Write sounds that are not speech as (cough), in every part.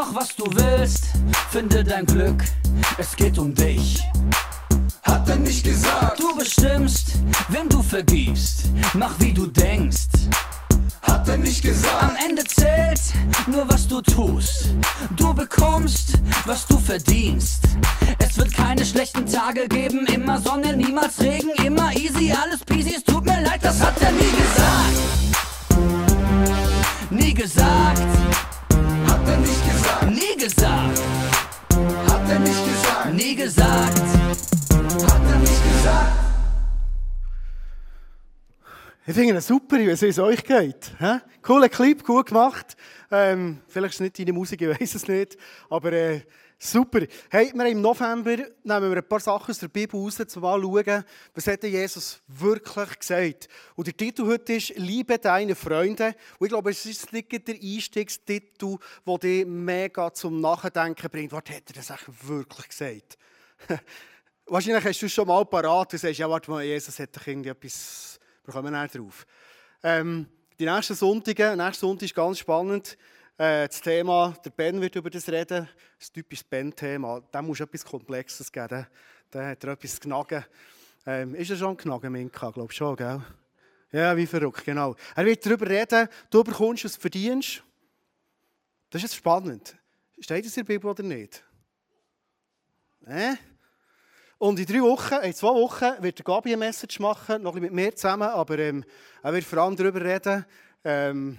Mach was du willst, finde dein Glück, es geht um dich. Hat er nicht gesagt? Du bestimmst, wem du vergibst, mach wie du denkst. Hat er nicht gesagt? Am Ende zählt nur was du tust. Du bekommst, was du verdienst. Es wird keine schlechten Tage geben, immer Sonne, niemals Regen, immer easy, alles peasy. Es tut mir leid, das hat er nie gesagt. Nie gesagt, Ich finde es super, wie es euch geht. Cooler Clip, gut gemacht. Ähm, vielleicht ist es nicht deine Musik, ich weiß es nicht. Aber äh, super. Hey, wir im November nehmen wir ein paar Sachen aus der Bibel raus, zum mal schauen, was hat Jesus wirklich gesagt. Und der Titel heute ist «Liebe deine Freunde». Und ich glaube, es ist nicht der Einstiegstitel, der dich mega zum Nachdenken bringt. Was hat er das eigentlich wirklich gesagt? (laughs) Wahrscheinlich hast du schon mal parat und sagst, ja, warte mal, Jesus hat doch irgendwie etwas, wir kommen näher drauf. Ähm, die nächsten Sonntage, nächsten Sonntag ist ganz spannend. Äh, das Thema, der Ben wird über das reden, das typische Ben-Thema. Da muss etwas Komplexes geben, da hat er etwas knagen. Ähm, ist er schon knagen, Minka? Glaube schon, gell? Ja, wie verrückt, genau. Er wird darüber reden, du bekommst, was verdienst. Das ist jetzt spannend. Steht das in der Bibel oder nicht? Äh? Und in drei Wochen, in zwei Wochen, wird der Gabi eine Message machen, noch ein bisschen mit mir zusammen, aber ähm, er wird vor allem darüber reden, ähm,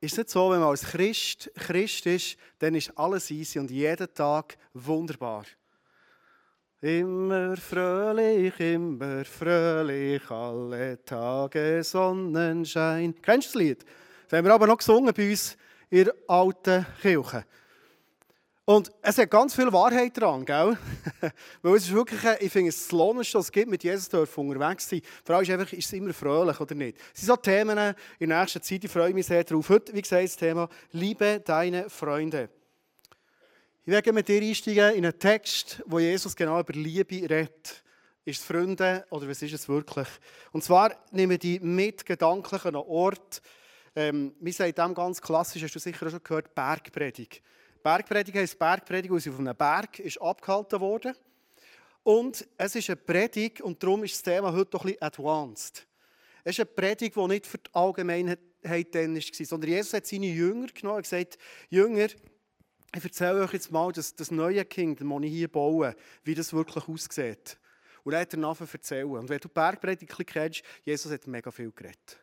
ist es nicht so, wenn man als Christ Christ ist, dann ist alles easy und jeden Tag wunderbar. Immer fröhlich, immer fröhlich, alle Tage Sonnenschein. Kennst du das Lied? Das haben wir aber noch gesungen bei uns in der alten Kirche. Und es hat ganz viel Wahrheit dran, gell? (laughs) Weil es ist wirklich, ein- ich finde, es das Lohnendste, was es gibt, mit Jesus dürfen unterwegs sein. Die Frage ist einfach, ist es immer fröhlich oder nicht? Es sind so Themen in der nächsten Zeit, ich freue mich sehr darauf. Heute, wie gesagt, das Thema «Liebe deine Freunde». Ich werde mit dir einsteigen in einen Text, wo Jesus genau über Liebe redet. Ist es Freunde oder was ist es wirklich? Und zwar nehmen wir die mit gedanklich an einen Ort. Ähm, wir sagen dem ganz klassisch, hast du sicher auch schon gehört, Bergpredigt. Bergpredigt heisst Bergpredigt, weil sie auf einem Berg ist abgehalten wurde. Und es ist eine Predigt und darum ist das Thema heute doch ein advanced. Es ist eine Predigt, die nicht für die Allgemeinheit dann war, sondern Jesus hat seine Jünger genommen und gesagt, Jünger, ich erzähle euch jetzt mal das, das neue Kingdom, das ich hier baue, wie das wirklich aussieht. Und er hat nachher erzählen. Und wenn du die Bergpredigt ein bisschen kennst, Jesus hat mega viel geredet.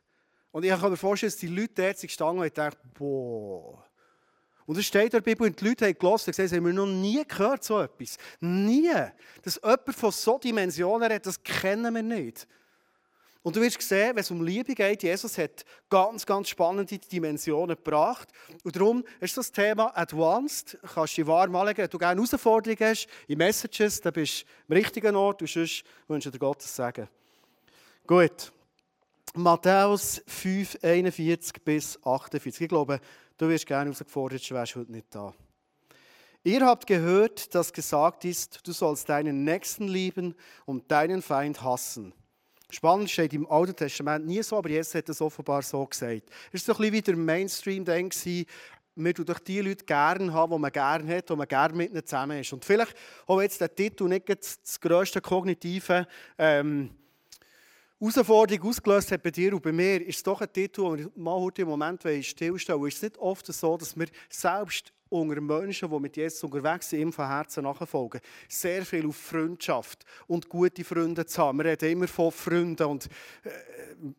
Und ich kann mir vorstellen, dass die Leute dort gestanden und haben gedacht, boah. Und es steht in der Bibel, und die Leute haben gelesen und gesagt, haben noch nie gehört, so etwas. Nie. Dass jemand von so Dimensionen redet, das kennen wir nicht. Und du wirst sehen, wenn es um Liebe geht, Jesus hat ganz, ganz spannende Dimensionen gebracht. Und darum ist das Thema Advanced. Du kannst dich warm anlegen, wenn du gerne Herausforderungen hast, in Messages, dann bist du am richtigen Ort und sonst wünsche dir Gottes Segen. Gut. Matthäus 5, 41 bis 48. Ich glaube, du wirst gerne herausgefordert, du wärst heute nicht da. Ihr habt gehört, dass gesagt ist, du sollst deinen Nächsten lieben und deinen Feind hassen. Spannend steht im Alten Testament nie so, aber Jesus hat es offenbar so gesagt. Es war so ein bisschen wie der Mainstream-Denk, wir tun doch die Leute gerne haben, die man gerne hat, die man gerne mit ihnen zusammen ist. Und vielleicht, auch jetzt der Titel nicht das grösste kognitive ähm, Herausforderung ausgelöst hat bei dir und bei mir, ist es doch ein Titel, wo wir heute im Moment stillstellen wollen. Ist es nicht oft so, dass wir selbst unter Menschen, die mit Jesus unterwegs sind, ihm von Herzen nachfolgen, sehr viel auf Freundschaft und gute Freunde zu haben. Wir reden immer von Freunden und äh,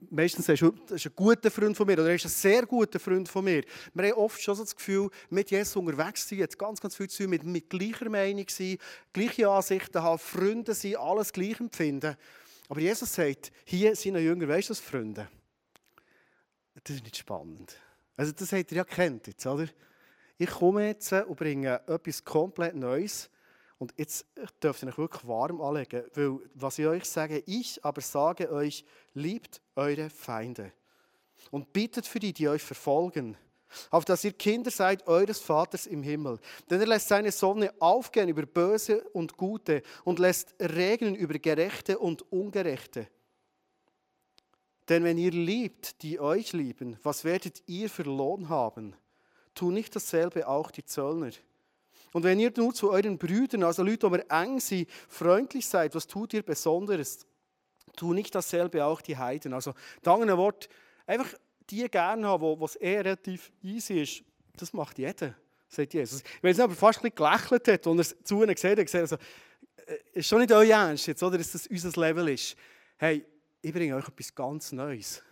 meistens ist ein guter Freund von mir oder er ist ein sehr guter Freund von mir. Wir haben oft schon so das Gefühl, mit Jesus unterwegs sein, hat ganz, ganz viel zu tun mit, mit gleicher Meinung sein, gleiche Ansichten haben, Freunde sein, alles gleich empfinden. Aber Jesus sagt, hier sind Jünger, weißt du das, Freunde? Das ist nicht spannend. Also das habt ihr ja kennt jetzt, oder? Ich komme jetzt und bringe etwas komplett Neues. Und jetzt dürft ihr euch wirklich warm anlegen, weil was ich euch sage, ich aber sage euch, liebt eure Feinde. Und bittet für die, die euch verfolgen, auf dass ihr Kinder seid eures Vaters im Himmel. Denn er lässt seine Sonne aufgehen über Böse und Gute und lässt regnen über Gerechte und Ungerechte. Denn wenn ihr liebt, die euch lieben, was werdet ihr für Lohn haben? tun nicht dasselbe auch die Zöllner? Und wenn ihr nur zu euren Brüdern, also Leute, die eng sind, freundlich seid, was tut ihr Besonderes? Tu nicht dasselbe auch die Heiden. Also, mit anderen Worten, einfach die gerne haben, wo es eher relativ easy ist, das macht jeder, sagt Jesus. Wenn es aber fast ein bisschen gelächelt hat und er zu ihnen gesehen hat, gesagt, also, äh, ist schon nicht euer Ernst jetzt, oder, dass das unser Level ist. Hey, ich bringe euch etwas ganz Neues.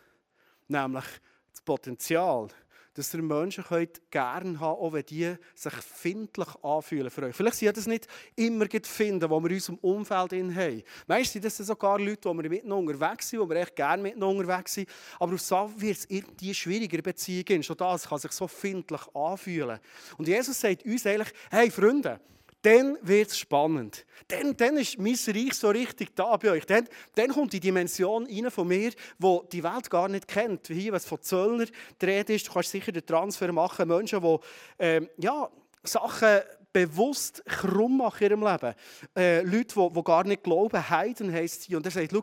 Nämlich das Potenzial, dass ihr Menschen könnt gerne haben auch wenn die sich findlich anfühlen für euch. Vielleicht sind das nicht immer finden, wo wir in unserem Umfeld haben. Meistens sind das sogar Leute, die wir miteinander unterwegs sind, die wir echt gerne miteinander unterwegs sind. Aber auf so wird es irgendwie schwieriger Beziehungen. Schon das kann sich so findlich anfühlen. Und Jesus sagt uns eigentlich, hey Freunde, dann wird es spannend. Dann, dann ist mein Reich so richtig da bei euch. Dann, dann kommt die Dimension rein von mir, die die Welt gar nicht kennt. Wie hier, was von Zöllner die Rede ist, du kannst sicher den Transfer machen. Menschen, die ähm, ja, Sachen bewusst krumm machen in ihrem Leben. Äh, Leute, die, die gar nicht glauben, Heiden heisst sie. Und er sagt, schau,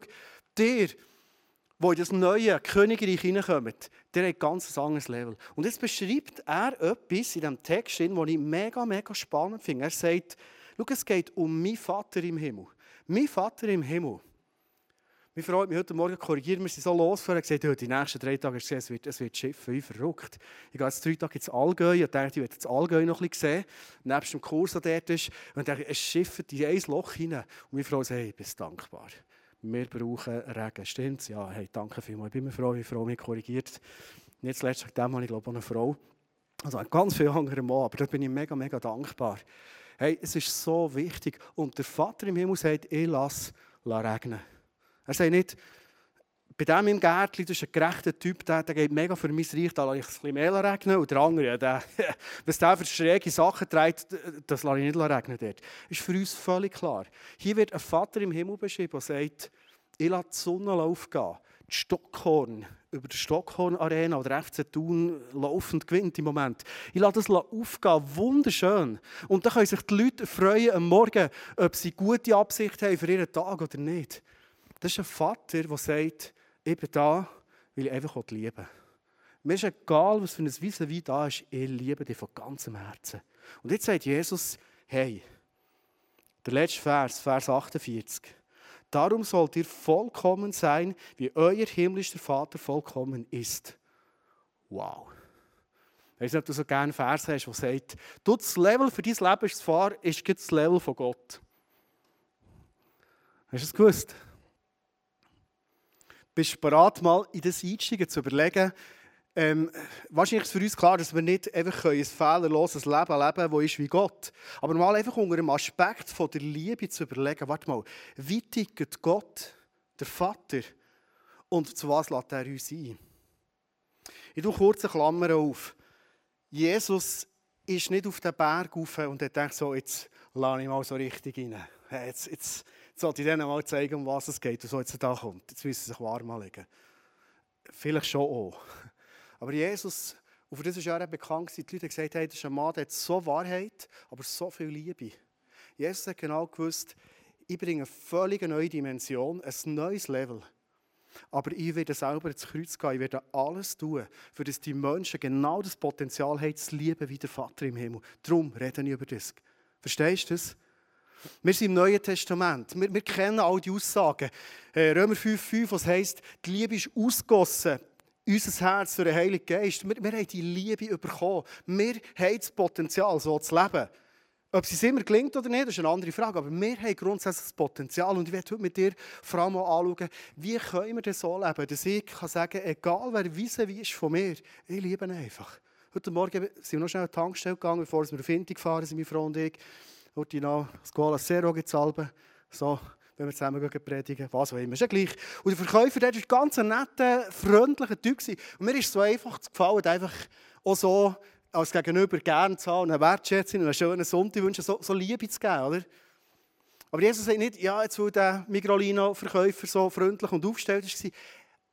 dir, wo in das neue Königreich hineinkommt, der hat ein ganz anderes Level. Und jetzt beschreibt er etwas in diesem Text, den ich mega, mega spannend finde. Er sagt, schau, es geht um meinen Vater im Himmel. Mein Vater im Himmel. Meine Frau hat mich heute Morgen korrigiert, wir sind so losgefahren und gesagt, ja, die nächsten drei Tage gesehen, es wird, es wird schiffen, wie verrückt. Ich gehe jetzt drei Tage ins Allgäu, ich dachte, ich werde das Allgäu noch ein bisschen sehen, nebst dem Kurs, der dort ist, und dachte, es schifft in ein Loch hinein. Und meine Frau sagt, hey, ich bin dankbar wir brauchen Regen. Stimmt's? Ja, hey, danke vielmals. Ich bin mir froh, wie Frau mich korrigiert. Nicht zuletzt wegen habe ich, glaube ich, eine Frau. Also ganz viele andere Mann, aber da bin ich mega, mega dankbar. Hey, es ist so wichtig. Und der Vater im Himmel sagt, ich lasse regnen. Er sagt nicht, bei dem im Gärtchen, das ist ein gerechter Typ, der, der geht mega für mein Reich, da lasse ich ein bisschen mehr regnen. Und der andere, der, (laughs) was der für schräge Sachen trägt, das lasse ich nicht regnen dort. Ist für uns völlig klar. Hier wird ein Vater im Himmel beschrieben, der sagt, ich lasse die Sonne aufgehen. Die Stockhorn, über die Stockhorn Arena oder FC Thun laufend gewinnt im Moment. Ich lasse das aufgehen, wunderschön. Und dann können sich die Leute freuen am Morgen, ob sie gute Absicht haben für ihren Tag oder nicht. Das ist ein Vater, der sagt, ich bin da, weil ich einfach liebe. Mir ist egal, was für ein Wissen wie da ist, ich liebe dich von ganzem Herzen. Und jetzt sagt Jesus, hey, der letzte Vers, Vers 48. Darum sollt ihr vollkommen sein, wie euer himmlischer Vater vollkommen ist. Wow. Ich weiß nicht, ob du so gerne einen Vers hast, der sagt, du, das Level für dein Leben ist das Level von Gott. Hast du es gewusst? Bist du bereit, mal in das einsteigen, zu überlegen, ähm, wahrscheinlich ist für uns klar, dass wir nicht einfach ein fehlerloses Leben leben können, das ist wie Gott. Aber mal einfach unter dem Aspekt von der Liebe zu überlegen, warte mal, wie tickt Gott, der Vater, und zu was lässt er uns ein? Ich tue kurz eine Klammer auf. Jesus ist nicht auf den Berg rauf und er denkt so, jetzt lade ich mal so richtig rein. Jetzt, jetzt, sollte ich ihnen mal zeigen, um was es geht so jetzt da kommt. Jetzt müssen sie sich warm anlegen. Vielleicht schon auch. Aber Jesus, und für das ist ja auch bekannt, die Leute gesagt haben, das ist ein Mann, der hat so Wahrheit, aber so viel Liebe. Jesus hat genau gewusst, ich bringe eine völlig neue Dimension, ein neues Level. Aber ich werde selber ins Kreuz gehen, ich werde alles tun, für dass die Menschen genau das Potenzial haben, zu lieben wie der Vater im Himmel. Darum rede ich über das. Verstehst du das? Wir sind im Neuen Testament. Wir, wir kennen all die Aussagen. Äh, Römer 5,5, was heisst, die Liebe ist ausgossen. Unser Herz durch den Heiligen Geist. Wir, wir haben die Liebe bekommen. Wir haben das Potenzial, so zu leben. Ob es immer gelingt oder nicht, ist eine andere Frage. Aber wir haben grundsätzlich das Potenzial. Und ich werde heute mit dir vor allem anschauen, wie können wir das so leben, dass ich kann sagen egal wer wissen wie ist von mir, ich liebe ihn einfach. Heute Morgen sind wir noch schnell an die Tankstelle gegangen, bevor wir auf Inti gefahren sind, meine Frau und ich. Noch Scuola Zero gibt es So, wenn wir zusammen predigen, was auch immer. Ist ja gleich. Und der Verkäufer, der war ein ganz netter, freundlicher Typ. Und mir ist so einfach gefallen, einfach auch so als Gegenüber gerne zu haben, eine Wertschätzung und einen schönen Sonntag wünschen, so, so Liebe zu geben, oder? Aber Jesus sagt nicht, ja, jetzt weil der Migrolino-Verkäufer so freundlich und aufgestellt war,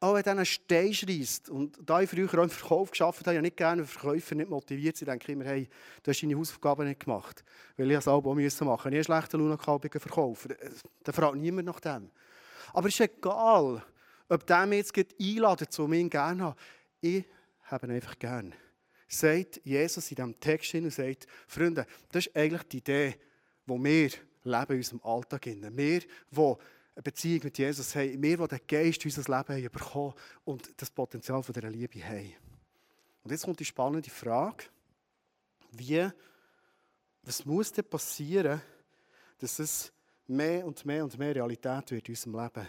auch wenn einer Stein schreist, und da ich früher auch im Verkauf geschafft habe, habe ich nicht gerne wenn Verkäufer nicht motiviert sind, denke ich immer, hey, du hast deine Hausaufgaben nicht gemacht. Weil ich es auch machen musste. Ich habe einen schlechten Laune gehabt bei Verkäufer. Da fragt niemand nach dem. Aber es ist egal, ob der mich jetzt einladen, zu mir gerne habe. Ich habe ihn einfach gerne. sagt Jesus in diesem Text hin und sagt, Freunde, das ist eigentlich die Idee, die wir leben in unserem Alltag. Wir, die eine Beziehung mit Jesus haben, wir, die den Geist in unser Leben haben bekommen und das Potenzial von dieser Liebe haben. Und jetzt kommt die spannende Frage, wie, was muss denn passieren, dass es mehr und mehr und mehr Realität wird in unserem Leben?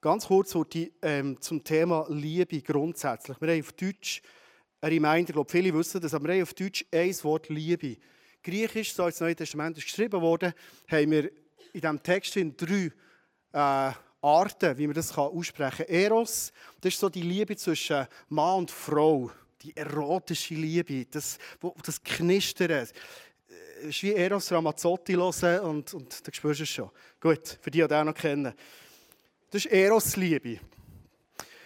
Ganz kurz die, ähm, zum Thema Liebe grundsätzlich. Wir haben auf Deutsch ein Reminder, ich glaube, viele wissen das, aber wir haben auf Deutsch ein Wort Liebe. Griechisch, so ins Neue Testament ist geschrieben worden, haben wir in diesem Text in drei äh, Arten, wie man das aussprechen kann. Eros, das ist so die Liebe zwischen Mann und Frau, die erotische Liebe, das, das Knistern. Es ist wie Eros Ramazzotti hören und, und da spürst du es schon. Gut, für die, die auch noch kennen. Das ist Eros-Liebe.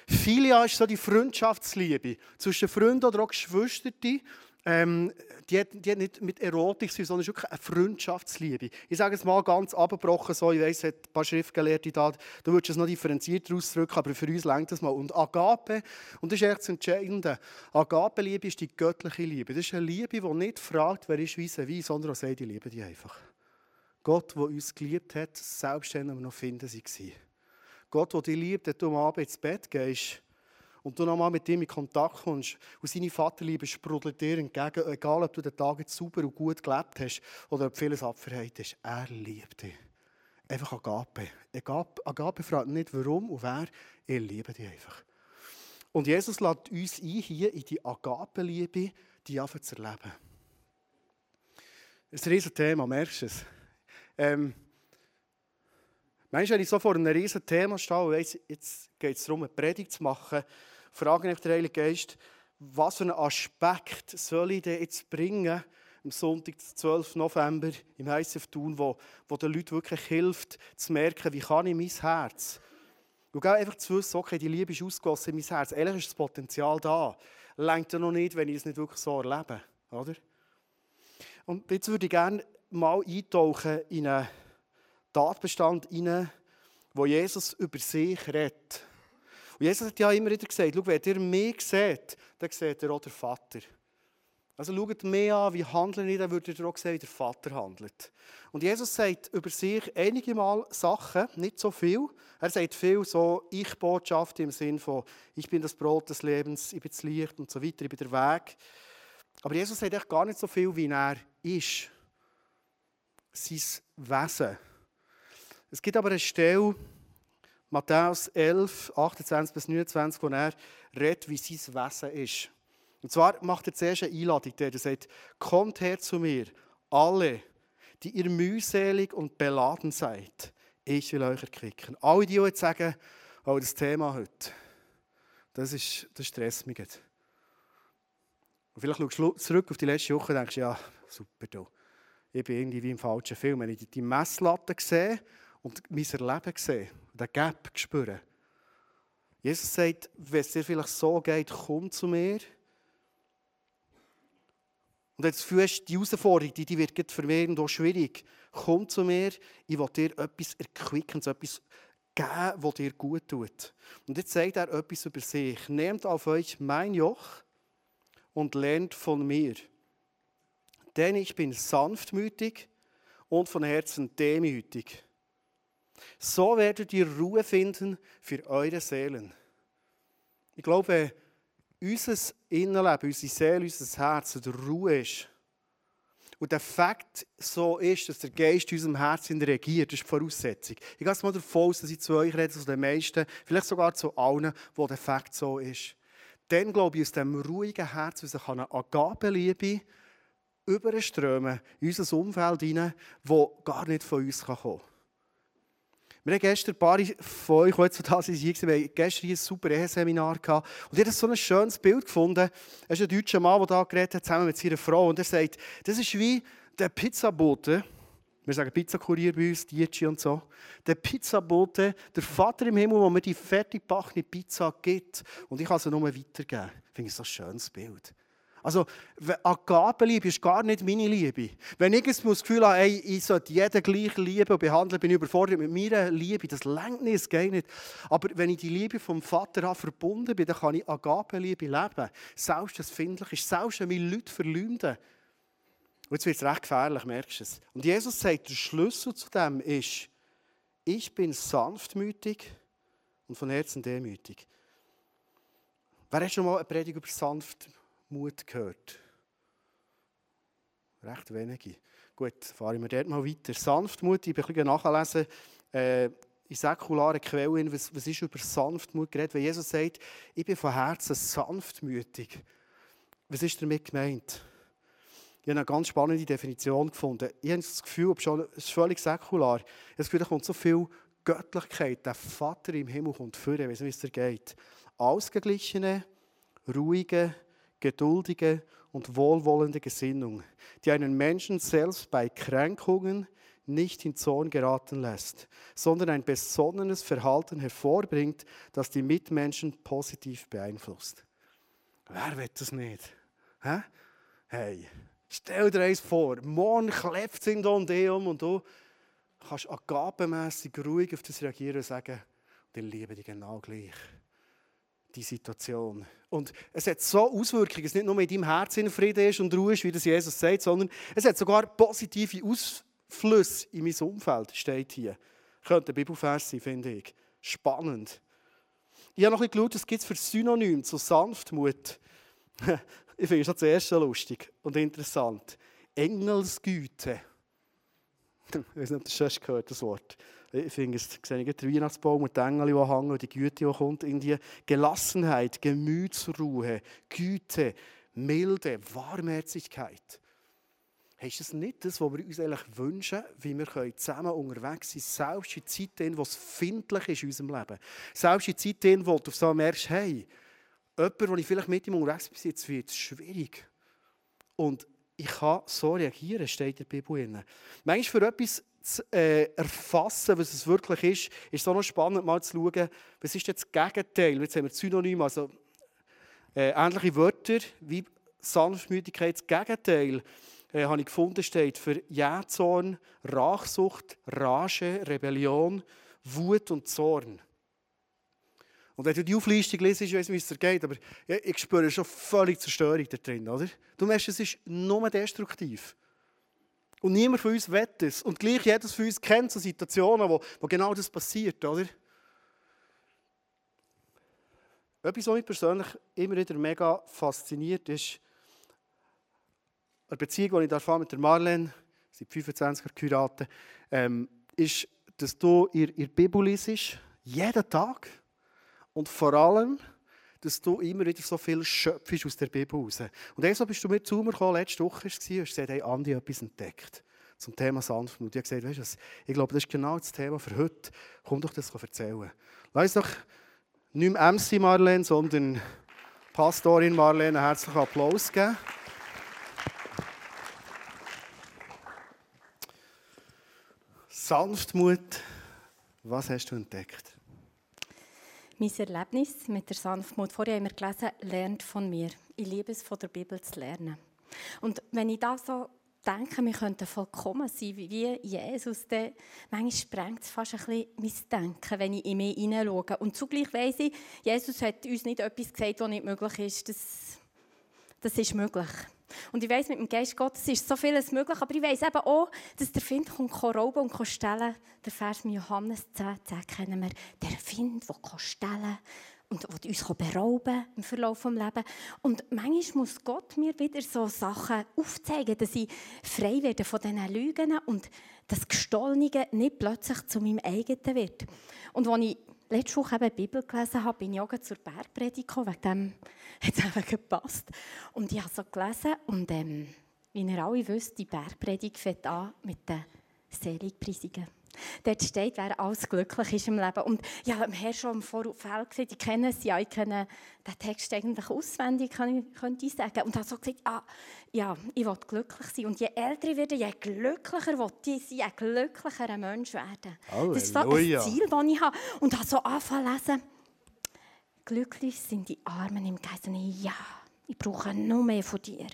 Philia ist so die Freundschaftsliebe zwischen Freunden oder auch Geschwistern. Ähm, die, hat, die hat nicht mit Erotik zu sondern es ist wirklich eine Freundschaftsliebe. Ich sage es mal ganz abgebrochen, so, ich weiss, es hat ein paar Schriftgelehrte da, du würdest es noch differenziert ausdrücken, aber für uns längt das mal. Und Agape, und das ist echt das Entscheidende, Agape-Liebe ist die göttliche Liebe. Das ist eine Liebe, die nicht fragt, wer ist wie, wie sondern auch sagt, ich liebe dich einfach. Gott, der uns geliebt hat, selbst wenn wir noch finden, sie. Gott, der dich liebt, dass du am Abend ins Bett gehst und du nochmal mit ihm in Kontakt kommst und seine Vaterliebe sprudelt dir entgegen, egal ob du den Tag jetzt sauber und gut gelebt hast oder ob vieles abverheilt hast. Er liebt dich. Einfach Agape. Agape, Agape fragt nicht warum und wer, er liebt dich einfach. Und Jesus lädt uns ein, hier in die Agape-Liebe, die einfach zu erleben. Das ist ein riesiges Thema, merkst du es? Ähm, Manchmal, wenn ich so vor einem riesen Thema stehe und weiss, jetzt geht es darum, eine Predigt zu machen, frage ich den Heiligen Geist, was für einen Aspekt soll ich denn jetzt bringen, am Sonntag, 12. November, im ICF Thun, wo, wo den Leuten wirklich hilft, zu merken, wie kann ich mein Herz, und einfach zu wissen, okay, die Liebe ist ausgegossen in mein Herz, ehrlich ist das Potenzial da, längt ja noch nicht, wenn ich es nicht wirklich so erlebe, oder? Und jetzt würde ich gerne mal eintauchen in eine Tatbestand hinein, wo Jesus über sich redet. Und Jesus hat ja immer wieder gesagt, schau, wenn ihr mich seht, dann seht ihr auch den Vater. Also schaut mehr an, wie handle ich, dann würdet ihr auch sehen, wie der Vater handelt. Und Jesus sagt über sich einige Mal Sachen, nicht so viel. Er sagt viel so Ich-Botschaft im Sinn von ich bin das Brot des Lebens, ich bin das Licht und so weiter, ich bin der Weg. Aber Jesus sagt echt gar nicht so viel, wie er ist. Sein Wesen. Es gibt aber eine Stelle, Matthäus 11, 28 bis 29, wo er redet, wie sein Wesen ist. Und zwar macht er zuerst eine Einladung, der sagt, kommt her zu mir, alle, die ihr mühselig und beladen seid. Ich will euch erquicken. Alle, die jetzt sagen, oh, das Thema heute, das, ist, das stresst mich. Und vielleicht schaust du zurück auf die letzte Woche und denkst, ja, super, du. ich bin irgendwie wie im falschen Film. Wenn ich die Messlatte sehe, und mein Erleben sehen, den Gap spüren. Jesus sagt, wenn es dir vielleicht so geht, komm zu mir. Und jetzt fühlst die Herausforderung, die, die wird für mich auch schwierig. Komm zu mir, ich will dir etwas erquicken, etwas geben, was dir gut tut. Und jetzt sagt er etwas über sich. Nehmt auf euch mein Joch und lernt von mir. Denn ich bin sanftmütig und von Herzen demütig. So werdet ihr Ruhe finden für eure Seelen. Ich glaube, unser Innenleben, unsere Seele, unser Herz der Ruhe ist. Und der Fakt so ist, dass der Geist in unserem Herzen regiert, das ist die Voraussetzung. Ich gehe mal davon aus, dass ich zu euch rede, zu den meisten, vielleicht sogar zu allen, wo der Fakt so ist. Dann glaube ich, aus diesem ruhigen Herz kann eine Agabeliebe überströmen in unser Umfeld hinein, wo gar nicht von uns kommen kann. Wir haben gestern ein paar von euch, die jetzt hier wir haben gestern ein super Eheseminar gehabt. Und ich habe so ein schönes Bild gefunden. Es ist ein deutscher Mann, der da geredet hat, zusammen mit seiner Frau. Und er sagt, das ist wie der Pizzabote. Wir sagen Pizzakurier bei uns, Dietschi und so. Der Pizzabote, der Vater im Himmel, der mir die fertig gebackene Pizza gibt. Und ich kann sie nur weitergeben. Ich finde es so ein schönes Bild. Also, Agapenliebe ist gar nicht meine Liebe. Wenn ich das Gefühl habe, ey, ich sollte jeden gleich lieben und behandeln, bin ich überfordert mit meiner Liebe. Das längt nicht, es geht nicht. Aber wenn ich die Liebe vom Vater an verbunden bin, dann kann ich Agapenliebe leben. Selbst das Findlich ist, selbst wenn mich Leute verleumden. Und jetzt wird es recht gefährlich, merkst du es. Und Jesus sagt, der Schlüssel zu dem ist, ich bin sanftmütig und von Herzen demütig. Wer hat schon mal eine Predigt über Sanftmut Mut gehört? Recht wenige. Gut, fahren wir dort mal weiter. Sanftmut, ich bin ein nachlesen, äh, in säkularen Quellen, was, was ist über Sanftmut geredet? Wenn Jesus sagt, ich bin von Herzen sanftmütig, was ist damit gemeint? Ich habe eine ganz spannende Definition gefunden. Ich habe das Gefühl, es ist völlig säkular, habe das Gefühl, da kommt so viel Göttlichkeit, der Vater im Himmel kommt vor, wie es dir geht. Ausgeglichene, ruhige, geduldige und wohlwollende Gesinnung, die einen Menschen selbst bei Kränkungen nicht in Zorn geraten lässt, sondern ein besonnenes Verhalten hervorbringt, das die Mitmenschen positiv beeinflusst. Wer will das nicht? Hä? Hey, stell dir eins vor, morgen klebt es in und um und du kannst agabenmässig ruhig auf das reagieren und sagen, die liebe dich genau gleich die Situation. Und es hat so Auswirkungen, dass nicht nur in deinem Herzen Frieden ist und Ruhe ist, wie das Jesus sagt, sondern es hat sogar positive Ausflüsse in mein Umfeld, steht hier. Könnte ein Bibelvers sein, finde ich. Spannend. Ich habe noch ein bisschen geschaut, was gibt es für Synonym zu Sanftmut. (laughs) ich finde es zuerst lustig und interessant. Engelsgüte. (laughs) Ich weiß nicht, ob du das schon gehört das Wort. Ich finde, es sehe ich den Weihnachtsbaum und die Engel, die hängen die Güte, die kommt. In die Gelassenheit, Gemütsruhe, Güte, Milde, Warmherzigkeit. Ist das nicht das, was wir uns eigentlich wünschen, wie wir zusammen unterwegs sein können, selbst in Zeiten, wo es findlich ist in unserem Leben? Selbst in Zeiten, wo du so merkst, hey, jemand, wo ich vielleicht mit ihm unterwegs bin, jetzt wird es schwierig. Und ich kann so reagieren, steht in der Bibel. Manchmal für etwas zu äh, erfassen, was es wirklich ist, ist es auch noch spannend, mal zu schauen, was ist das Gegenteil. Jetzt haben wir Synonym, also äh, ähnliche Wörter wie Sanftmütigkeit. Das Gegenteil äh, habe ich gefunden, steht für Jähzorn, Rachsucht, Rage, Rebellion, Wut und Zorn. Und wenn du die Auflistung liest, ich weiß nicht, wie es dir geht, aber ich spüre schon völlig Zerstörung da drin, oder? Du merkst, es ist nur destruktiv. Und niemand von uns wett es. Und gleich jedes von uns kennt so Situationen, wo, wo genau das passiert, oder? Etwas, was mich persönlich immer wieder mega fasziniert, ist eine Beziehung, die ich mit der Marlene, seit 25 Jahren geheiratet, ähm, ist, dass du ihr, ihr Bibel liest, jeden Tag. Und vor allem, dass du immer wieder so viel schöpfst aus der Bibel raus. Und so bist du mir zu mir gekommen, letzte Woche warst du und hast gesagt, hey, Andi, etwas entdeckt zum Thema Sanftmut. Ich habe gesagt, weißt du ich glaube, das ist genau das Thema für heute. Komm doch das erzählen. Lass doch nicht mehr MC Marlene, sondern Pastorin Marlene einen herzlichen Applaus geben. Sanftmut, was hast du entdeckt? Mein Erlebnis mit der Sanftmut, vorher haben wir gelesen, lernt von mir. Ich liebe es, von der Bibel zu lernen. Und wenn ich da so denke, wir könnten vollkommen sein, wie Jesus, dann manchmal sprengt es fast ein bisschen mein Denken, wenn ich in mich hineinschaue. Und zugleich weiss ich, Jesus hat uns nicht etwas gesagt, was nicht möglich ist. Das, das ist möglich. Und ich weiss, mit dem Geist Gottes ist so vieles möglich, aber ich weiss eben auch, dass der Find kommt rauben und stellen Der Vers mit Johannes 10, 10 kennen wir. Der Find, der stellen und uns berauben im Verlauf des Lebens. Und manchmal muss Gott mir wieder so Sachen aufzeigen, dass ich frei werde von diesen Lügen und das Gestohlene nicht plötzlich zu meinem eigenen wird. Und als ich letzte Woche eben Bibel gelesen habe, bin ich auch zur Bergpredigt gekommen, wegen dem hat es einfach gepasst. Und ich habe so gelesen und ähm, wie ihr alle wisst, die Bergpredigt fängt an mit den Seligpreisungen. Dort steht, wer alles glücklich ist im Leben. Und ja, dem Herr schon im Vorfeld gesagt, ich kenne es ja, ich kenne den Text eigentlich auswendig, könnte ich sagen. Und hat so gesagt, ah, ja, ich will glücklich sein. Und je älter ich werde, je glücklicher will ich sein, je glücklicher ein Mensch werden. Halleluja. Das ist so ein Ziel, das ich habe. Und habe so angefangen zu lesen, glücklich sind die Armen im Geist. Und ich, ja, Ich brauche noch mehr von dir.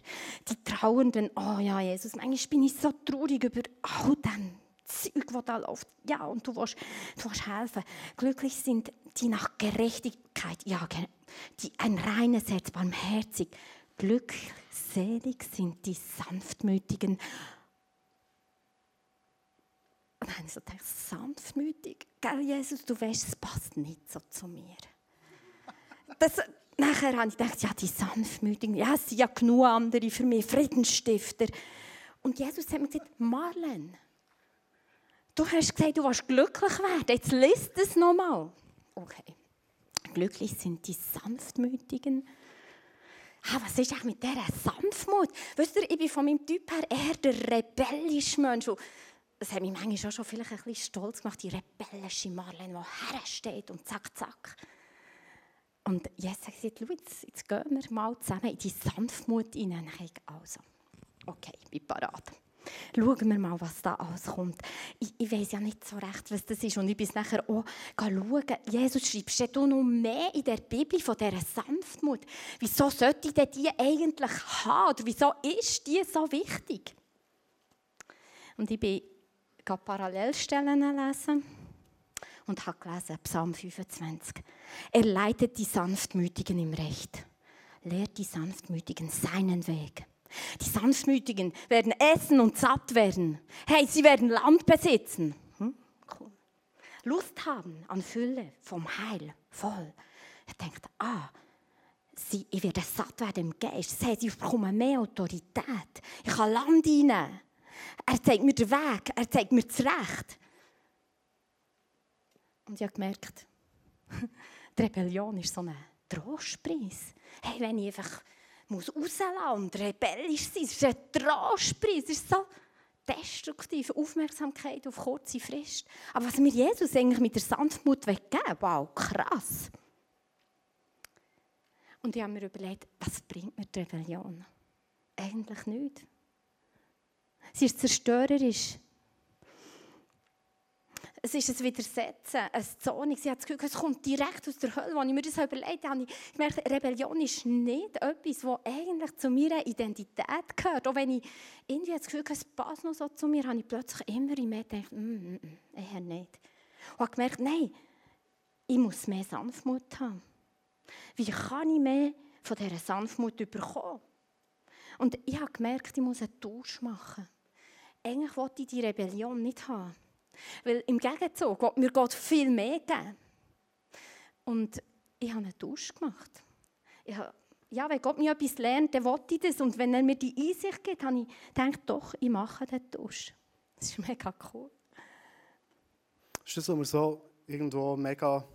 Die Trauernden, oh ja, Jesus, manchmal bin ich so traurig über all dem Zeug, das da läuft. Ja, und du willst, du willst helfen. Glücklich sind die nach Gerechtigkeit, ja, die ein reines Herz, barmherzig. Glückselig sind die Sanftmütigen. Und dann habe ich so sanftmütig. Gell, Jesus, du weißt, es passt nicht so zu mir. Das, nachher habe ich gedacht, ja, die Sanftmütigen, ja, es sind ja genug andere für mich, Friedensstifter. Und Jesus hat mir gesagt, Marlen, du hast gesagt, du willst glücklich werden, jetzt liest es nochmal. Okay. Glücklich sind die Sanftmütigen. Ah, was ist eigentlich mit dieser Sanftmut? Wisst ihr, ich bin von meinem Typ her eher der rebellische Mensch. Das hat mich manchmal schon vielleicht ein bisschen stolz gemacht, die rebellische Marlene, die hersteht und zack, zack. Und Jesus hat gesagt, jetzt, jetzt gehen wir mal zusammen in die Sanftmut hinein. Also, okay, ich bin parat. Schauen wir mal, was da alles kommt. Ich, ich weiß ja nicht so recht, was das ist. Und ich bin nachher auch schauen. Jesus, schreibst du noch mehr in der Bibel von dieser Sanftmut? Wieso sollte ich die eigentlich haben? Oder wieso ist die so wichtig? Und ich bin Parallelstellen lesen und habe gelesen, Psalm 25. Er leitet die Sanftmütigen im Recht, lehrt die Sanftmütigen seinen Weg. Die Sanftmütigen werden essen und satt werden. Hey, sie werden Land besitzen. Hm? Lust haben an Fülle vom Heil, voll. Er denkt, ah, sie, ich werde satt werden im Geist. Das heißt, ich bekomme mehr Autorität. Ich kann Land einnehmen. Er zeigt mir den Weg, er zeigt mir das Recht. Und ich habe gemerkt, (laughs) die Rebellion ist so ein Trostpreis. Hey, wenn ich einfach muss rauslassen und rebellisch sein, ist ein Trostpreis. Es ist so destruktive Aufmerksamkeit auf kurze Frist. Aber was mir Jesus eigentlich mit der Sanftmut weggeben wow, krass. Und ich habe mir überlegt, was bringt mir die Rebellion? Eigentlich nichts. Sie ist zerstörerisch. Es ist ein Widersetzen, eine Zonung. Sie hat das Gefühl, es kommt direkt aus der Hölle. Als ich mir das überlegt habe, ich gemerkt, Rebellion ist nicht etwas, das eigentlich zu meiner Identität gehört. Auch wenn ich irgendwie das Gefühl es passt noch so zu mir, habe ich plötzlich immer mehr gedacht, mm, mm, mm, eher nicht. Und habe gemerkt, nein, ich muss mehr Sanftmut haben. Wie kann ich mehr von dieser Sanftmut bekommen? Und ich habe gemerkt, ich muss einen Tausch machen. Eigentlich wollte ich die Rebellion nicht haben. Weil im Gegenzug will mir Gott viel mehr geben. Und ich habe einen Tausch gemacht. Habe, ja, wenn Gott mir etwas lernt, dann will ich das. Und wenn er mir die Einsicht gibt, habe ich gedacht, doch, ich mache den Tausch. Das ist mega cool. Ist das, was man so irgendwo mega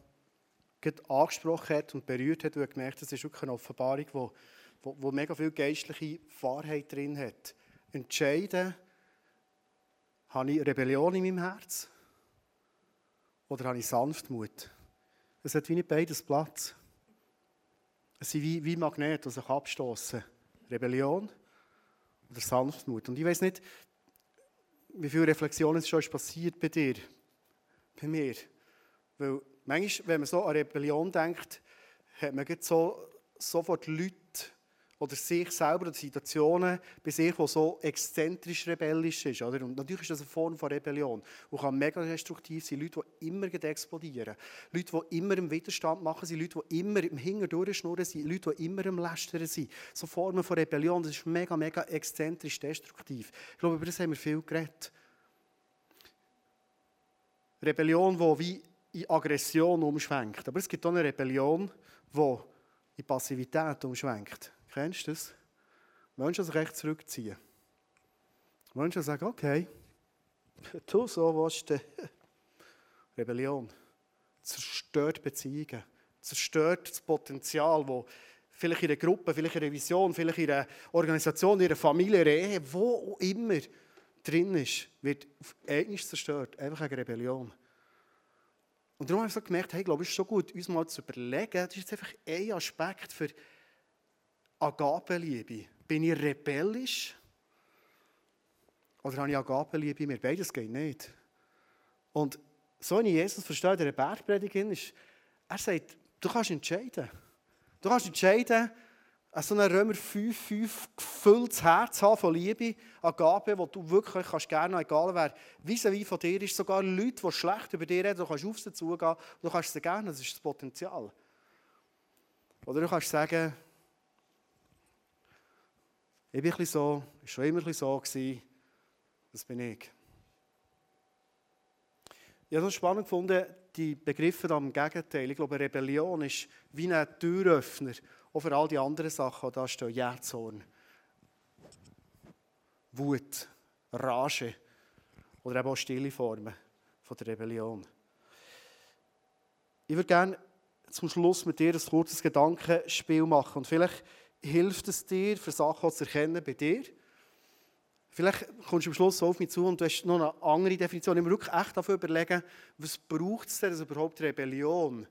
angesprochen hat und berührt hat, und gemerkt das ist wirklich eine Offenbarung, wo, wo, wo mega viel geistliche Wahrheit drin hat. Entscheiden, habe ich Rebellion in meinem Herz? Oder habe ich Sanftmut? Es hat wie nicht beides Platz. Es sind wie, wie Magnete, die sich abstoßen. Rebellion oder Sanftmut. Und ich weiß nicht, wie viele Reflexionen schon passiert bei dir, bei mir. Weil manchmal, wenn man so an Rebellion denkt, hat man so, sofort Leute oder sich selber oder Situationen bei sich, die so exzentrisch rebellisch sind. Oder? Und natürlich ist das eine Form von Rebellion und kann mega destruktiv sein. Leute, die immer explodieren. Leute, die immer im Widerstand machen sind. Leute, die immer im Hinger durchschnurren sind. Leute, die immer im Lästern sind. So Formen von Rebellion, das ist mega, mega exzentrisch destruktiv. Ich glaube, über das haben wir viel geredet. Rebellion, die wie in Aggression umschwenkt. Aber es gibt auch eine Rebellion, die in Passivität umschwenkt. Kennst du das? Menschen sich recht zurückziehen. Menschen sagen, okay, (laughs) du so willst du. Rebellion. Zerstört Beziehungen. Zerstört das Potenzial, das vielleicht in einer Gruppe, vielleicht in einer Vision, vielleicht in einer Organisation, in einer Familie, in einer Ehe, wo immer drin ist, wird auf einmal zerstört. Einfach eine Rebellion. Und darum habe ich so gemerkt, hey, ich glaube, es ist schon gut, uns mal zu überlegen, das ist jetzt einfach ein Aspekt für Agapeliebe? Bin ich rebellisch? Oder habe ich Agapeliebe in mir? Beides geht nicht. Und so wie Jesus verstehe, der Bergpredigt ist, er sagt, du kannst entscheiden. Du kannst entscheiden, so ein Römer 5, 5 gefülltes Herz haben von Liebe, Agape, wo du wirklich kannst gerne, egal wer wie von dir ist, sogar Leute, die schlecht über dich reden, du kannst auf sie zugehen du kannst sie gerne, das ist das Potenzial. Oder du kannst sagen, ich bin ein so, war schon immer ein so, gewesen, das bin ich. Ich habe es spannend gefunden, die Begriffe am Gegenteil. Ich glaube, Rebellion ist wie ein Türöffner, auch für all die anderen Sachen, da stehen. Jähzorn, Wut, Rage oder eben auch stille Formen von der Rebellion. Ich würde gerne zum Schluss mit dir ein kurzes Gedankenspiel machen und vielleicht hilft es dir, für Sachen zu erkennen bei dir Vielleicht kommst du am Schluss auf mich zu und du hast noch eine andere Definition. Ich muss wirklich echt dafür überlegen, was braucht es denn, dass überhaupt Rebellion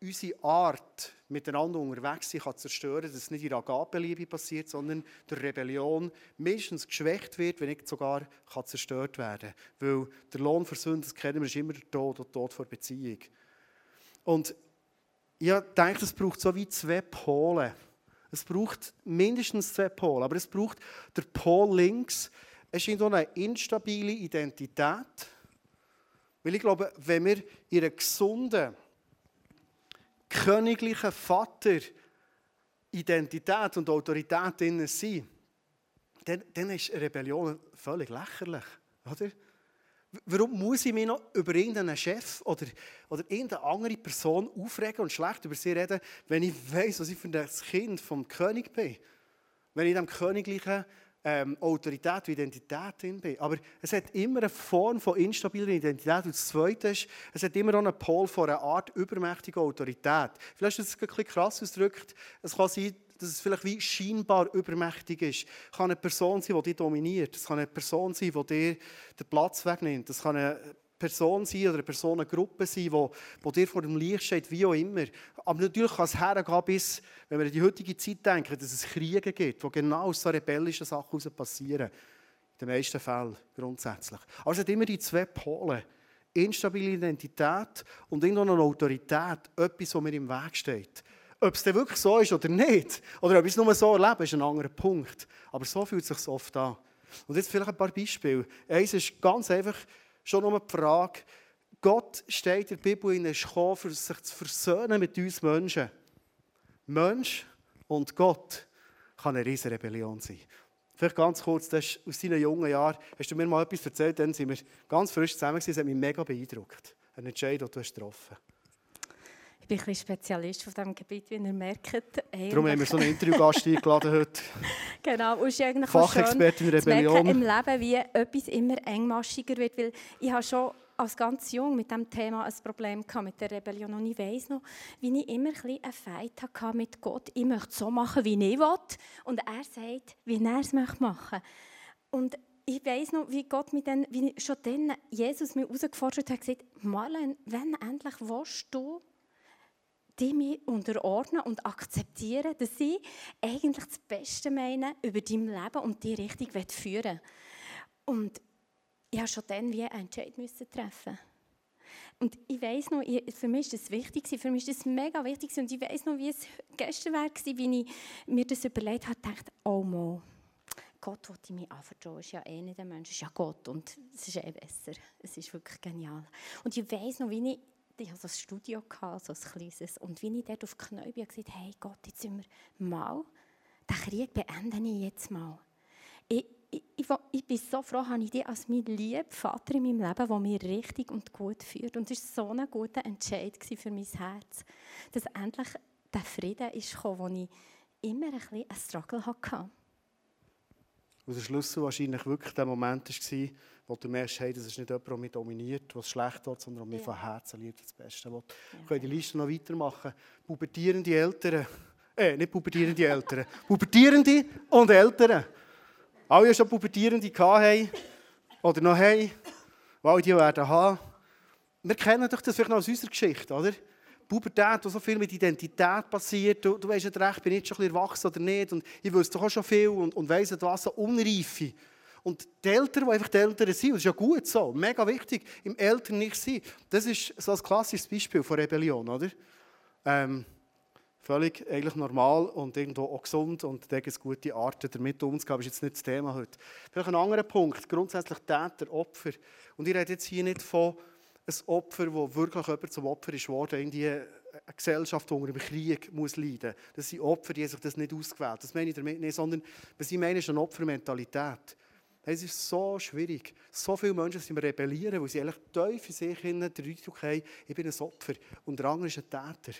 unsere Art, miteinander unterwegs sein, kann dass es nicht in Agapeliebe passiert, sondern durch Rebellion mindestens geschwächt wird, wenn nicht sogar kann zerstört werden Weil der Lohn für Sünde, das kennen wir, ist immer der Tod und Tod vor Beziehung. Und ich denke, es braucht so wie zwei Pole. Es braucht mindestens zwei Pole, aber es braucht der Pol links. Es ist eine instabile Identität. Weil ich glaube, wenn wir in einer gesunden, königlichen Vater-Identität und Autorität drin sind, dann, dann ist Rebellion völlig lächerlich. Oder? Warum muss ich mich noch über irgendeinen Chef oder, oder irgendeine andere Person aufregen und schlecht über sie reden, wenn ich weiß, was ich für ein Kind vom König bin? Wenn ich in diesem königlichen ähm, Autorität und Identität drin bin. Aber es hat immer eine Form von instabiler Identität. Und das Zweite ist, es hat immer auch einen Pol von einer Art übermächtiger Autorität. Vielleicht ist das ein bisschen krass ausgedrückt. Es kann sein, dass es vielleicht wie scheinbar übermächtig ist. Es kann eine Person sein, die dich dominiert. Es kann eine Person sein, die dir den Platz wegnimmt. Es kann eine Person sein oder eine Personengruppe sein, die, die dir vor dem Licht steht, wie auch immer. Aber natürlich kann es hergehen bis, wenn wir an die heutige Zeit denken, dass es Kriege gibt, wo genau so rebellischen Sachen heraus passieren. In den meisten Fällen grundsätzlich. Aber es hat immer die zwei Pole. Instabile Identität und irgendwo eine Autorität. Etwas, was mir im Weg steht. Ob es denn wirklich so ist oder nicht, oder ob ich es nur so erlebe, ist ein anderer Punkt. Aber so fühlt es sich oft an. Und jetzt vielleicht ein paar Beispiele. Eins ist ganz einfach schon nur die Frage, Gott steht in der Bibel in gekommen, für sich zu versöhnen mit uns Menschen. Mensch und Gott kann eine riesige Rebellion sein. Vielleicht ganz kurz, das ist aus deinen jungen Jahren, hast du mir mal etwas erzählt, dann sind wir ganz frisch zusammen gewesen, das hat mich mega beeindruckt. Ein Entscheid, den du hast getroffen hast bin ein bisschen Spezialist auf diesem Gebiet, wie ihr merkt. Eigentlich. Darum haben wir so einen Interviewgast (laughs) eingeladen heute. Genau, und ist eigentlich Fachexpertin schön, Rebellion. im Leben, wie etwas immer engmaschiger wird, weil ich habe schon als ganz jung mit dem Thema ein Problem gehabt, mit der Rebellion. Und ich weiss noch, wie ich immer ein einen Fight hatte mit Gott. Ich möchte so machen, wie ich will. Und er sagt, wie er es machen möchte. Und ich weiß noch, wie Gott mich dann, wie schon dann Jesus mich herausgefordert hat, gesagt, Marlene, wenn endlich willst du die mich unterordnen und akzeptieren, dass sie eigentlich das Beste meinen über dein Leben und die Richtung führen. Und ich musste schon dann wie einen Entscheid treffen. Und ich weiß noch, für mich ist das wichtig, für mich ist das mega wichtig und ich weiß noch, wie es gestern war, wie ich mir das überlegt habe, dachte, oh Mo, Gott wollte mich anvertrauen, ist ja eh nicht der Mensch, ist ja Gott. Und es ist eh besser, es ist wirklich genial. Und ich weiß noch, wie ich ich hatte so ein Studio, gehabt, so ein kleines. Und wie ich dort auf die Knie bin, gesagt hey Gott, jetzt sind wir mal, den Krieg beende ich jetzt mal. Ich, ich, ich, ich bin so froh, habe ich dich als mein lieber Vater in meinem Leben, der mich richtig und gut führt. Und es war so ein guter Entscheid für mein Herz, dass endlich der Frieden ist gekommen, wo ich immer ein bisschen einen Struggle hatte. Und der Schlüssel wahrscheinlich wirklich der Moment war, wo du merkst, hey, das ist nicht jemand, der mich dominiert, was schlecht wird, sondern der mich ja. von Herzen liebt, das Beste will. Ja. Ich kann die Liste noch weitermachen. Pubertierende Eltern, äh, nicht pubertierende Eltern, (laughs) pubertierende und Eltern. Alle, schon pubertierende hatten oder noch haben, weil die werden haben. Wir kennen doch das vielleicht noch aus unserer Geschichte, oder? Pubertät, wo so viel mit Identität passiert. Du, du weißt nicht recht, bin ich jetzt schon ein bisschen erwachsen oder nicht. Und ich wüsste doch auch schon viel und, und weiss nicht was, so Unreife. Und die Eltern, die einfach die Eltern sind, das ist ja gut so, mega wichtig, im Eltern nicht sein. Das ist so ein klassisches Beispiel von Rebellion, oder? Ähm, völlig eigentlich normal und irgendwo auch gesund und da es gute Arten, damit umzugehen. Das ist jetzt nicht das Thema heute. Vielleicht ein anderer Punkt, grundsätzlich Täter, Opfer. Und ich rede jetzt hier nicht von einem Opfer, wo wirklich jemand zum Opfer ist worden, irgendwie eine Gesellschaft, die unter dem Krieg muss leiden muss. Das sind Opfer, die sich das nicht ausgewählt. Das meine ich damit nicht, sondern was ich meine, ist eine Opfermentalität. Es ist so schwierig. So viele Menschen sind rebellieren, weil sie eigentlich tief in sich den Eindruck haben, ich bin ein Opfer und der andere ist ein Täter.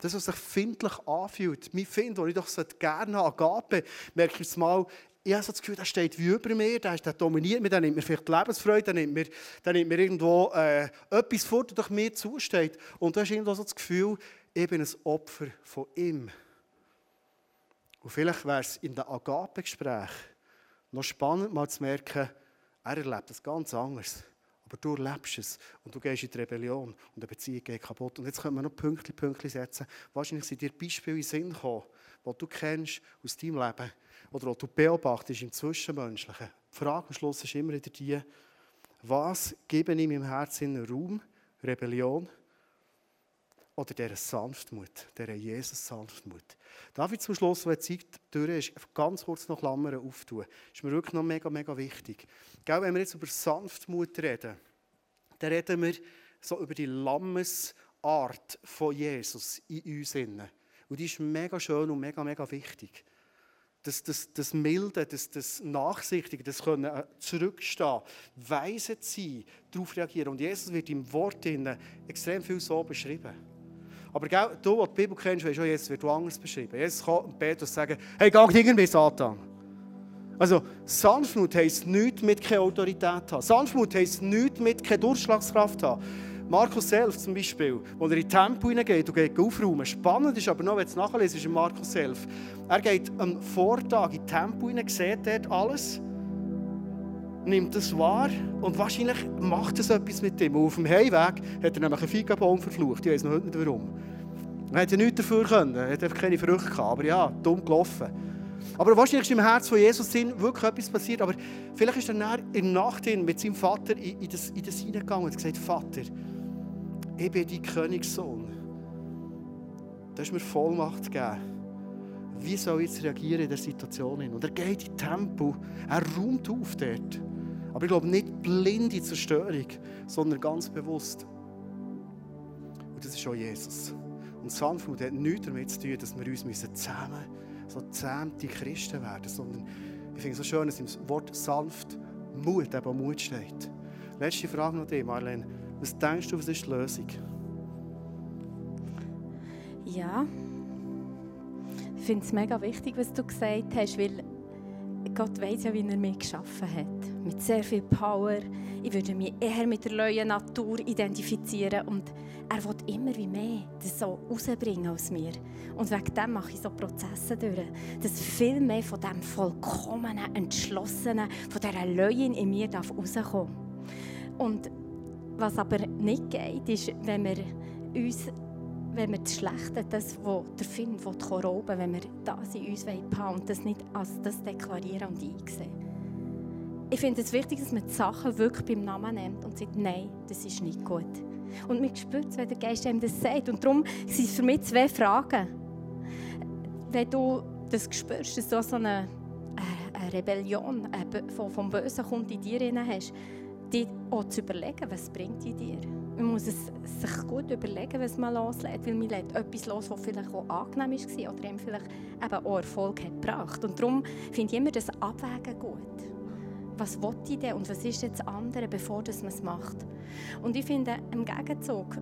Das, was sich findlich anfühlt, mein Find, den ich doch gerne habe, Agape, merke ich jetzt mal, ich habe so das Gefühl, der steht wie über mir, der, der dominiert mich, der nimmt mir vielleicht die Lebensfreude, der nimmt mir, der nimmt mir irgendwo äh, etwas vor, das doch mir zusteht. Und du hast irgendwo so das Gefühl, ich bin ein Opfer von ihm. Und vielleicht wäre es in den Agape-Gesprächen noch spannend, mal zu merken, er erlebt das ganz anders. Aber du erlebst es und du gehst in die Rebellion und eine Beziehung geht kaputt. Und jetzt können wir noch Pünktchen, Pünktchen setzen. Wahrscheinlich sind dir Beispiele in den Sinn gekommen, die du kennst aus deinem Leben oder die du beobachtest im Zwischenmenschlichen. Die Frage am Schluss ist immer wieder die, was gebe ich meinem Herzen Raum, Rebellion oder dieser Sanftmut, dieser Jesus-Sanftmut. Darf ich zum Schluss, wenn die Zeit durch ist, ganz kurz noch Klammern auftun? Ist mir wirklich noch mega, mega wichtig. Gell, wenn wir jetzt über Sanftmut reden, dann reden wir so über die Lammesart von Jesus in uns. Und die ist mega schön und mega, mega wichtig. Das, das, das Milde, das, das Nachsichtige, das können äh, zurückstehen, weise sein, darauf reagieren. Und Jesus wird im Wort extrem viel so beschrieben. Aber gell, du, der die Bibel kennst, weißt du, Jesus wird anders beschrieben. Jesus kann und Petrus sagen, hey, geh nicht irgendwie Satan. Also, Sanftmut heisst nichts mit keine Autorität haben. Sanftmut heisst nichts mit keine Durchschlagskraft haben. Markus 11 zum Beispiel, wo er in Tempel hineingeht und geht aufräumen. Spannend ist aber noch, wenn du es nachlesen, ist in Markus 11. Er geht am Vortag in Tempel hinein, sieht dort alles, nimmt das wahr und wahrscheinlich macht es etwas mit ihm. Und auf dem Heimweg hat er nämlich einen Feigenbaum verflucht. Ich weiß noch nicht warum. Er hätte ja nichts dafür können, er hat einfach keine Früchte gehabt, aber ja, dumm gelaufen. Aber wahrscheinlich ist im Herz von Jesus wirklich etwas passiert. Aber vielleicht ist er dann in der Nacht mit seinem Vater in das, in das hineingegangen und gesagt, Vater, ich bin dein Königssohn. Du hast mir Vollmacht gegeben. Wie soll ich jetzt reagieren in dieser Situation? Und er geht in Tempo, er räumt auf dort. Aber ich glaube nicht blinde Zerstörung, sondern ganz bewusst. Und das ist auch Jesus. Und Sanftmut hat nichts damit zu tun, dass wir uns zusammen so zähmte Christen werden, sondern ich finde es so schön, dass im Wort sanft Mut eben Mut steht. Letzte Frage noch dir, Marlene. Was denkst du, was ist die Lösung? Ja, ich finde es mega wichtig, was du gesagt hast, weil Gott weiß ja, wie er mich geschaffen hat. Mit sehr viel Power. Ich würde mich eher mit der neuen Natur identifizieren und er will immer wie mehr das so rausbringen aus mir. Und wegen dem mache ich so Prozesse durch, dass viel mehr von dem vollkommenen, entschlossenen, von dieser Leuen in mir rauskommen darf. Und was aber nicht geht, ist, wenn wir uns wenn wir das Schlechte, das, was der Finn rauben wenn wir das in uns behalten und das nicht als das deklarieren und einsehen. Ich finde es wichtig, dass man die Sachen wirklich beim Namen nimmt und sagt, nein, das ist nicht gut. Und man spürt es, wenn der Geist einem das sagt. Und darum sind es für mich zwei Fragen. Wenn du das spürst, dass du so eine, eine Rebellion vom Bösen kommt in dir hast, dir auch zu überlegen, was bringt die dir. Man muss es sich gut überlegen, was man loslässt, weil man lässt etwas los, was vielleicht auch angenehm war oder ihm vielleicht eben auch Erfolg hat gebracht. Und darum finde ich immer das Abwägen gut. Was will ich denn und was ist jetzt andere, bevor man es macht? Und ich finde, im Gegenzug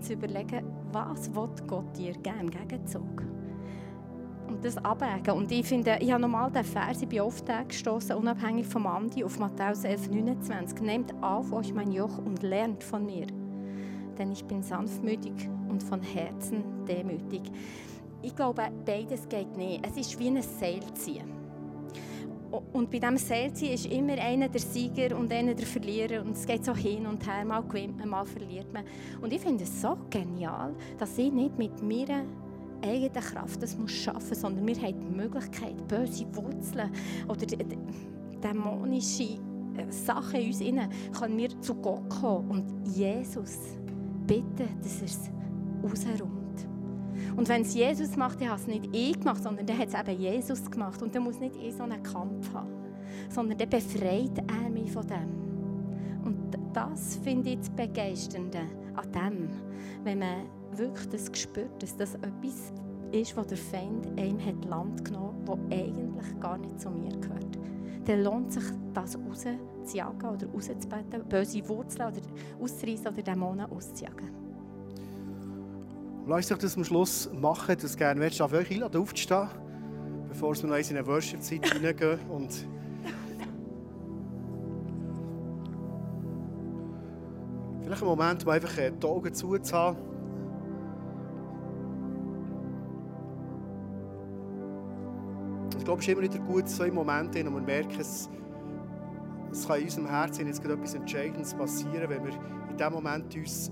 zu überlegen, was will Gott dir geben im Gegenzug und das abwägen. Und ich finde, ich habe normal den Vers, ich bin oft gestoßen, unabhängig vom Andi, auf Matthäus 11, 29. Nehmt auf euch mein Joch und lernt von mir, denn ich bin sanftmütig und von Herzen demütig. Ich glaube, beides geht nicht. Es ist wie ein Seilziehen. Und bei diesem Seilziehen ist immer einer der Sieger und einer der Verlierer. Und es geht so hin und her, mal gewinnt man, mal verliert man. Und ich finde es so genial, dass ich nicht mit mir eigene Kraft das muss schaffen, sondern wir haben die Möglichkeit, böse Wurzeln oder dämonische äh, Sachen in uns innen, können wir zu Gott kommen und Jesus bitten, dass er es rausräumt. Und wenn es Jesus macht, dann hat es nicht ich gemacht, sondern dann hat es eben Jesus gemacht. Und dann muss nicht ich so einen Kampf haben, sondern dann befreit er mich von dem. Und das finde ich das Begeisternde an dem, wenn man wirklich das spürt, dass das etwas ist, wo der Feind einem hat Land genommen hat, das eigentlich gar nicht zu mir gehört. Dann lohnt sich das rauszujagen oder rauszubeten, böse Wurzeln oder auszureißen oder Dämonen auszujagen. Lass dich das am Schluss machen, dass du gerne willst, auf euch einladen, aufzustehen, bevor wir noch in eine Worship-Zeit (laughs) hineingehen. Und vielleicht einen Moment, um einfach äh, die Augen zuzuhaben. Ich glaube, es ist immer wieder gut, so in Momenten, wo wir merken, es, es kann in unserem Herzen jetzt etwas Entscheidendes passieren, wenn wir in diesem Moment uns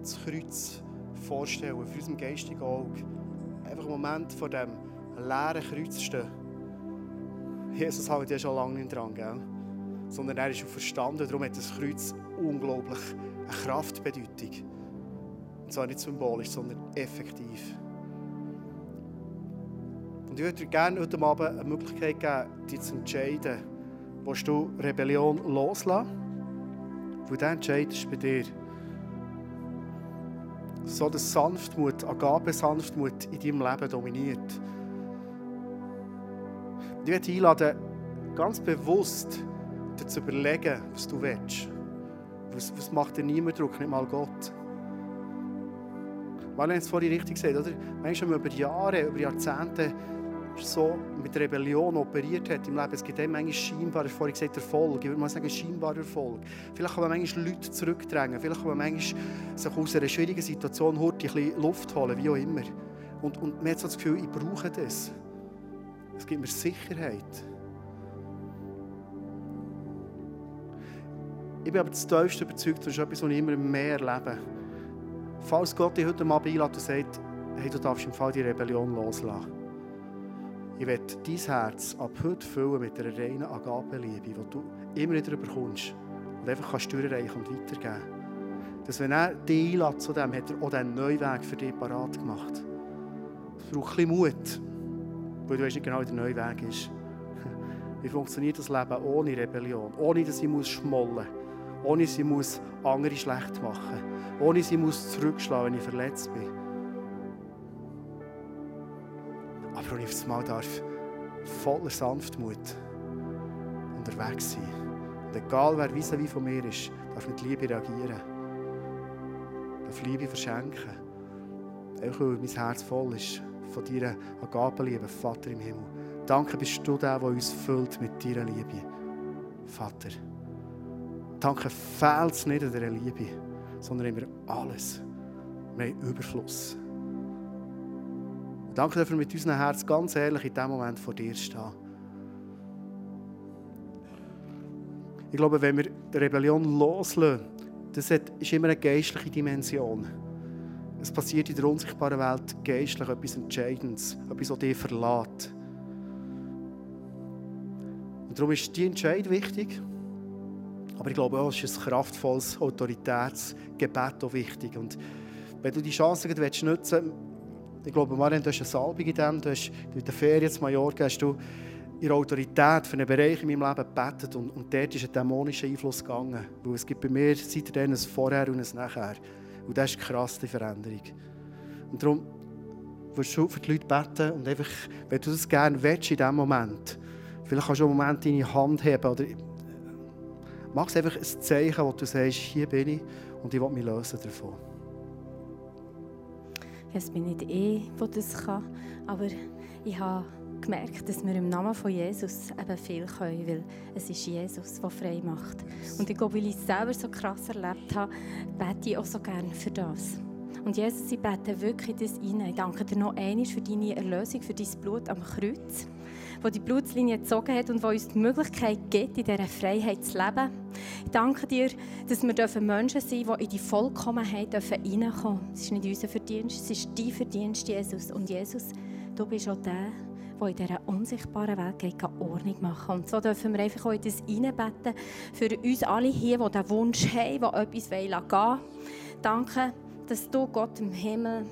das Kreuz vorstellen, für unserem geistigen Auge. Einfach einen Moment vor dem leeren Kreuz stehen. Jesus hält ja schon lange nicht dran, gell? sondern er ist schon verstanden. Darum hat das Kreuz unglaublich eine Kraftbedeutung. Und zwar nicht symbolisch, sondern effektiv. Und ich würde dir gerne heute Abend eine Möglichkeit geben, dich zu entscheiden, willst du Rebellion loslassen? Weil der Entscheid ist bei dir. So dass Sanftmut, Agape Sanftmut in deinem Leben dominiert. Ich möchte dich einladen, ganz bewusst dir zu überlegen, was du willst. Was, was macht dir niemand Druck, nicht mal Gott? Weil er es vorhin richtig gesagt oder? Manchmal über Jahre, über Jahrzehnte so mit Rebellion operiert hat im Leben. Es gibt eben manchmal scheinbar, ich gesagt, Erfolg. Ich würde mal sagen, scheinbar Erfolg. Vielleicht kann man manchmal Leute zurückdrängen. Vielleicht kann man manchmal sich aus einer schwierigen Situation ein bisschen Luft holen, wie auch immer. Und, und man hat so das Gefühl, ich brauche das. Es gibt mir Sicherheit. Ich bin aber das tiefste überzeugt, das ist etwas, was ich immer mehr erlebe. Falls Gott dich heute mal einlädt und sagt, hey, du darfst im Fall die Rebellion loslassen. Ich werde dein Herz ab heute füllen mit einer reinen Agape-Liebe, die du immer wieder bekommst und einfach kannst durchreichen und weitergeben. Dass wenn er dich einlädt zu dem, hat er auch diesen neuen Weg für dich parat gemacht. Es braucht ein bisschen Mut, weil du weißt nicht genau, wie der neue Weg ist. (laughs) Wie funktioniert das Leben ohne Rebellion? Ohne, dass ich muss schmollen muss. Ohne, dass ich muss andere schlecht machen muss. Ohne, dass ich muss zurückschlagen wenn ich verletzt bin. Wenn ich Mal darf, voller Sanftmut unterwegs sein. Und egal wer vis wie von mir ist, darf mit Liebe reagieren. Darf Liebe verschenken. Auch weil mein Herz voll ist von deiner Agapenliebe, Vater im Himmel. Danke bist du der, der uns füllt mit deiner Liebe. Vater. Danke fehlt es nicht an dieser Liebe, sondern immer alles. Haben Überfluss. Danke, wir mit unserem Herz ganz ehrlich in diesem Moment vor dir stehen. Ich glaube, wenn wir die Rebellion loslösen, das ist immer eine geistliche Dimension. Es passiert in der unsichtbaren Welt geistlich etwas Entscheidendes, etwas, das dich verlässt. Und darum ist die Entscheidung wichtig. Aber ich glaube auch, es ist ein kraftvolles Autoritätsgebet auch wichtig. Und wenn du die Chance nutzen willst, ich glaube, Marian, du hast eine Salbung in dem, du hast in der Ferien in Mallorca hast du ihre Autorität für einen Bereich in meinem Leben gebetet und, und dort ist ein dämonischer Einfluss gegangen. Weil es gibt bei mir seitdem ein Vorher und ein Nachher. Und das ist eine krasse Veränderung. Und darum willst du für die Leute beten und einfach, wenn du das gerne willst in diesem Moment, vielleicht kannst du einen Moment deine Hand heben oder mach einfach ein Zeichen, wo du sagst, hier bin ich und ich will mich lösen davon es bin nicht ich, der das kann, aber ich habe gemerkt, dass wir im Namen von Jesus eben viel können, weil es ist Jesus, der frei macht. Und ich glaube, weil ich es selber so krass erlebt habe, bete ich auch so gerne für das. Und Jesus, ich bete wirklich das rein. Ich danke dir noch einmal für deine Erlösung, für dein Blut am Kreuz wo die Blutslinie gezogen hat und wo uns die Möglichkeit gibt, in dieser Freiheit zu leben. Ich danke dir, dass wir Menschen sein dürfen, die in die Vollkommenheit reinkommen dürfen. Es ist nicht unser Verdienst, es ist dein Verdienst, Jesus. Und Jesus, du bist auch der, der in dieser unsichtbaren Welt geht, Ordnung machen Und so dürfen wir einfach in das reinbeten für uns alle hier, die diesen Wunsch haben, die etwas gehen wollen. Danke, dass du, Gott im Himmel,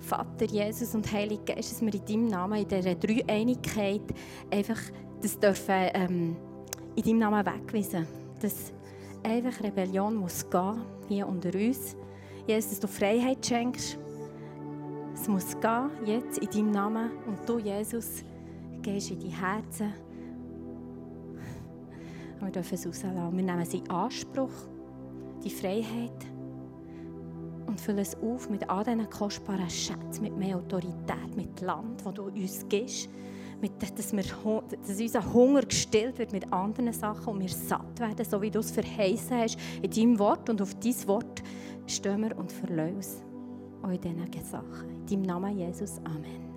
Vater, Jesus und Heilige Geist, dass wir in deinem Namen, in dieser Dreieinigkeit, einfach das dürfen ähm, in deinem Namen wegweisen. Dass einfach Rebellion muss gehen, hier unter uns. Jesus, dass du Freiheit schenkst. Es muss gehen, jetzt in deinem Namen. Und du, Jesus, gehst in die Herzen. Und wir dürfen es rauslassen. Wir nehmen sie in Anspruch, die Freiheit und füllen es auf mit all diesen kostbaren Schätzen, mit mehr Autorität, mit Land, das du uns gibst, mit, dass, wir, dass unser Hunger gestillt wird mit anderen Sachen und wir satt werden, so wie du es verheißen hast in deinem Wort. Und auf dein Wort stehen wir und verlassen uns auch in diesen Sachen. In deinem Namen, Jesus. Amen.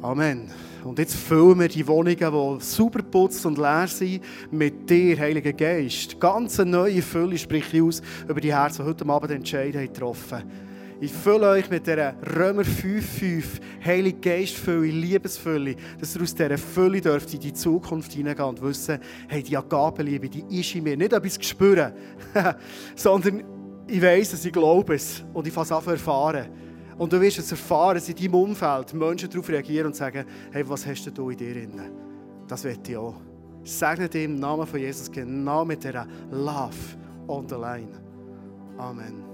Amen. Und jetzt füllen wir die Wohnungen, die super putzt und leer sind, mit dir, Heiliger Geist. Ganz eine neue Fülle spricht aus über die Herzen, die heute Abend Entscheidungen getroffen Ich fülle euch mit dieser Römer 5,5 Heilige Geistfülle, Liebesfülle, dass ihr aus dieser Fülle dürft in die Zukunft hineingehen und wissen, hey, die Agapenliebe, die ist in mir. Nicht etwas spüren, (laughs) sondern ich weiß es, ich glaube es und ich fange es an erfahren. Und du wirst es erfahren, dass in deinem Umfeld Menschen darauf reagieren und sagen, hey, was hast du in dir drin? Das will ich auch. Segne dir im Namen von Jesus genau mit dieser Love on the line. Amen.